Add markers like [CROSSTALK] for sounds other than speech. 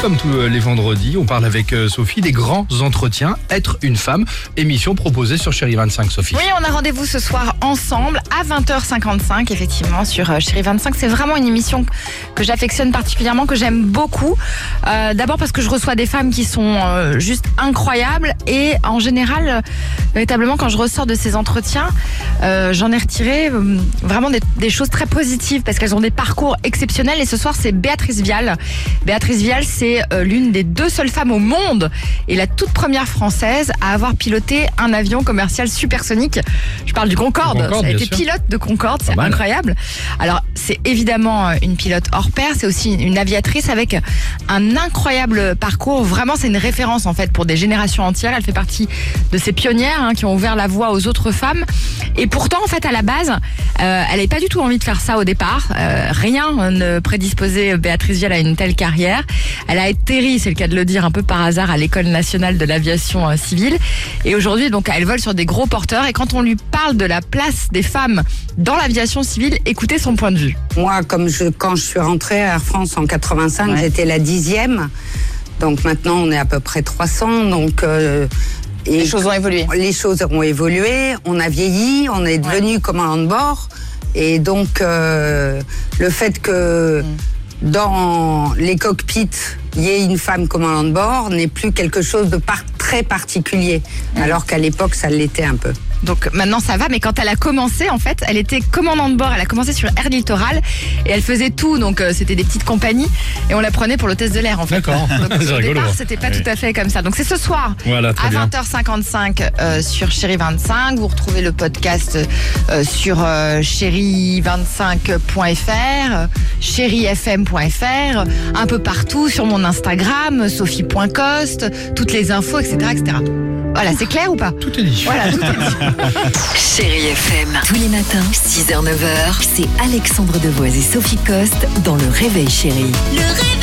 Comme tous les vendredis, on parle avec euh, Sophie des grands entretiens Être une femme, émission proposée sur Chérie 25, Sophie. Oui, on a rendez-vous ce soir ensemble à 20h55, effectivement, sur euh, Chérie 25. C'est vraiment une émission que j'affectionne particulièrement, que j'aime beaucoup. Euh, D'abord parce que je reçois des femmes qui sont euh, juste incroyables et en général, euh, véritablement, quand je ressors de ces entretiens, euh, j'en ai retiré euh, vraiment des choses très positives parce qu'elles ont des parcours exceptionnels. Et ce soir, c'est Béatrice Vial. Béatrice Vial, c'est euh, l'une des deux seules femmes au monde et la toute première française à avoir piloté un avion commercial supersonique. Je parle du Concorde. Le Concorde, Elle sûr. pilote de Concorde, c'est incroyable. Alors, c'est évidemment euh, une pilote hors pair, c'est aussi une aviatrice avec un incroyable parcours. Vraiment, c'est une référence en fait pour des générations entières. Elle fait partie de ces pionnières hein, qui ont ouvert la voie aux autres femmes. Et pourtant, en fait, à la base, euh, elle n'avait pas du tout envie de faire ça au départ. Euh, rien ne prédisposait Béatrice Vial à une telle carrière. Elle a atterri, c'est le cas de le dire, un peu par hasard à l'école nationale de l'aviation euh, civile. Et aujourd'hui, donc, elle vole sur des gros porteurs. Et quand on lui parle de la place des femmes dans l'aviation civile, écoutez son point de vue. Moi, comme je, quand je suis rentrée à Air France en 85, Ouais. j'étais la dixième. Donc maintenant, on est à peu près 300. Donc, euh, et Les choses ont évolué. Les choses ont évolué. On a vieilli. On est devenu commandant de bord. Et donc, euh, le fait que dans les cockpits, y ait une femme commandant de bord n'est plus quelque chose de par- très particulier. Alors qu'à l'époque, ça l'était un peu. Donc maintenant ça va, mais quand elle a commencé, en fait, elle était commandante de bord. Elle a commencé sur Air Littoral et elle faisait tout. Donc euh, c'était des petites compagnies et on la prenait pour l'hôtesse de l'air en fait. D'accord. Au [LAUGHS] rigolo. départ, c'était pas Oui. tout à fait comme ça. Donc c'est ce soir Voilà, à bien. 20h55 euh, sur Chéri 25. Vous retrouvez le podcast euh, sur euh, chéri25.fr, euh, chérifm.fr, un peu partout sur mon Instagram, sophie.coste, toutes les infos, etc., etc. Voilà, c'est clair ou pas? Tout est dit. Voilà, tout est dit. [LAUGHS] Chérie FM. Tous les matins, 6h, 9h, c'est Alexandre Devoise et Sophie Coste dans Le Réveil Chérie. Le réveil.